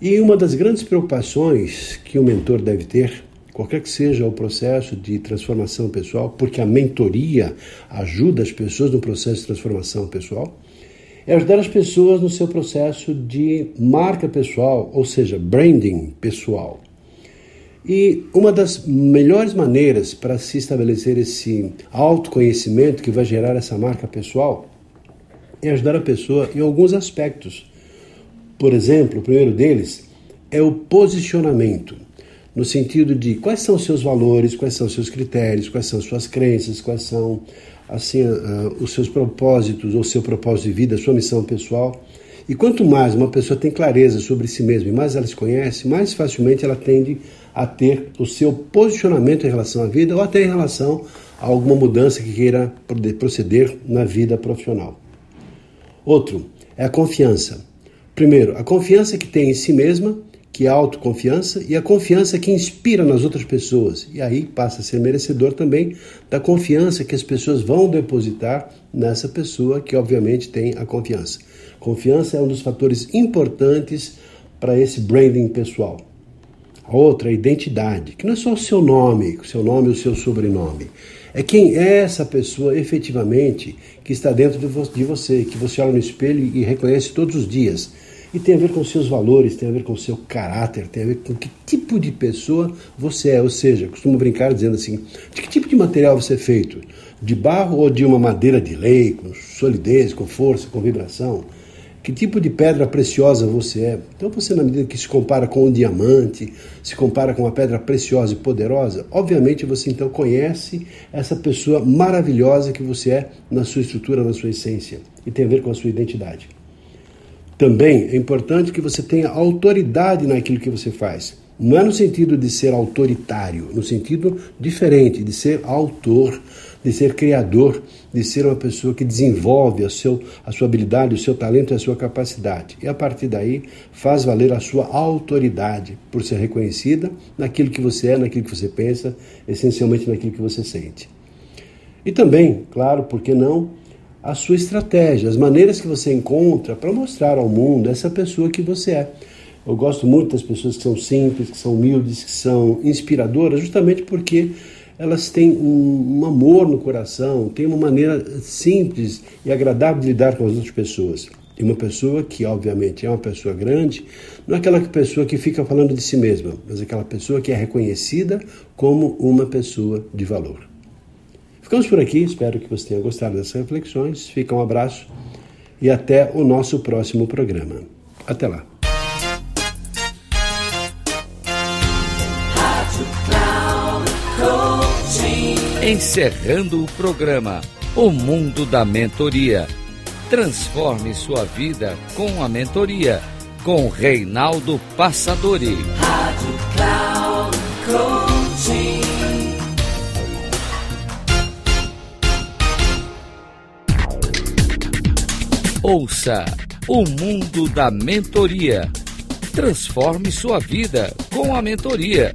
e uma das grandes preocupações que o mentor deve ter, qualquer que seja o processo de transformação pessoal, porque a mentoria ajuda as pessoas no processo de transformação pessoal, é ajudar as pessoas no seu processo de marca pessoal, ou seja, branding pessoal. E uma das melhores maneiras para se estabelecer esse autoconhecimento que vai gerar essa marca pessoal é ajudar a pessoa em alguns aspectos por exemplo, o primeiro deles é o posicionamento, no sentido de quais são os seus valores, quais são seus critérios, quais são as suas crenças, quais são assim uh, os seus propósitos, ou seu propósito de vida, sua missão pessoal. E quanto mais uma pessoa tem clareza sobre si mesma e mais ela se conhece, mais facilmente ela tende a ter o seu posicionamento em relação à vida ou até em relação a alguma mudança que queira proceder na vida profissional. Outro é a confiança. Primeiro, a confiança que tem em si mesma, que é a autoconfiança, e a confiança que inspira nas outras pessoas. E aí passa a ser merecedor também da confiança que as pessoas vão depositar nessa pessoa que, obviamente, tem a confiança. Confiança é um dos fatores importantes para esse branding pessoal. Outra identidade, que não é só o seu nome, o seu nome e o seu sobrenome. É quem é essa pessoa efetivamente que está dentro de você, que você olha no espelho e reconhece todos os dias. E tem a ver com seus valores, tem a ver com seu caráter, tem a ver com que tipo de pessoa você é. Ou seja, costumo brincar dizendo assim: de que tipo de material você é feito? De barro ou de uma madeira de lei, com solidez, com força, com vibração? Que tipo de pedra preciosa você é? Então, você, na medida que se compara com um diamante, se compara com uma pedra preciosa e poderosa, obviamente você então conhece essa pessoa maravilhosa que você é na sua estrutura, na sua essência, e tem a ver com a sua identidade. Também é importante que você tenha autoridade naquilo que você faz. Não é no sentido de ser autoritário, no sentido diferente, de ser autor, de ser criador, de ser uma pessoa que desenvolve a, seu, a sua habilidade, o seu talento e a sua capacidade. E a partir daí faz valer a sua autoridade por ser reconhecida naquilo que você é, naquilo que você pensa, essencialmente naquilo que você sente. E também, claro, por que não, a sua estratégia, as maneiras que você encontra para mostrar ao mundo essa pessoa que você é. Eu gosto muito das pessoas que são simples, que são humildes, que são inspiradoras, justamente porque elas têm um, um, amor no coração, têm uma maneira simples e agradável de lidar com as outras pessoas. E uma pessoa que, obviamente, é uma pessoa grande, não é aquela pessoa que fica falando de si mesma, mas aquela pessoa que é reconhecida como uma pessoa de valor. Ficamos por aqui, espero que você tenha gostado dessas reflexões. Fica um abraço e até o nosso próximo programa. Até lá. Encerrando o programa O Mundo da Mentoria. Transforme sua vida com a mentoria com Reinaldo Passadori. Rádio Cloud. Ouça o mundo da mentoria. Transforme sua vida com a mentoria.